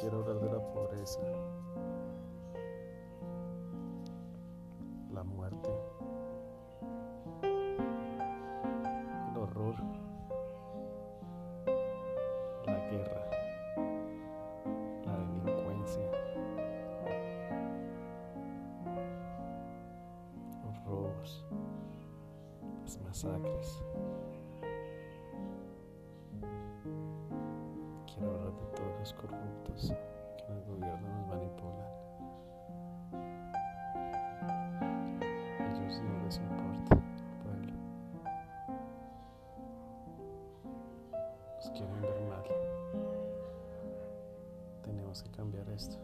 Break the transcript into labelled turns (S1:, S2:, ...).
S1: quiero hablar de la pobreza, la muerte, el horror, la guerra, la delincuencia, los robos, las masacres. Quiero hablar de todo corruptos que en el gobierno nos manipulan. Ellos no les importa el pueblo. Nos quieren ver mal. Tenemos que cambiar esto.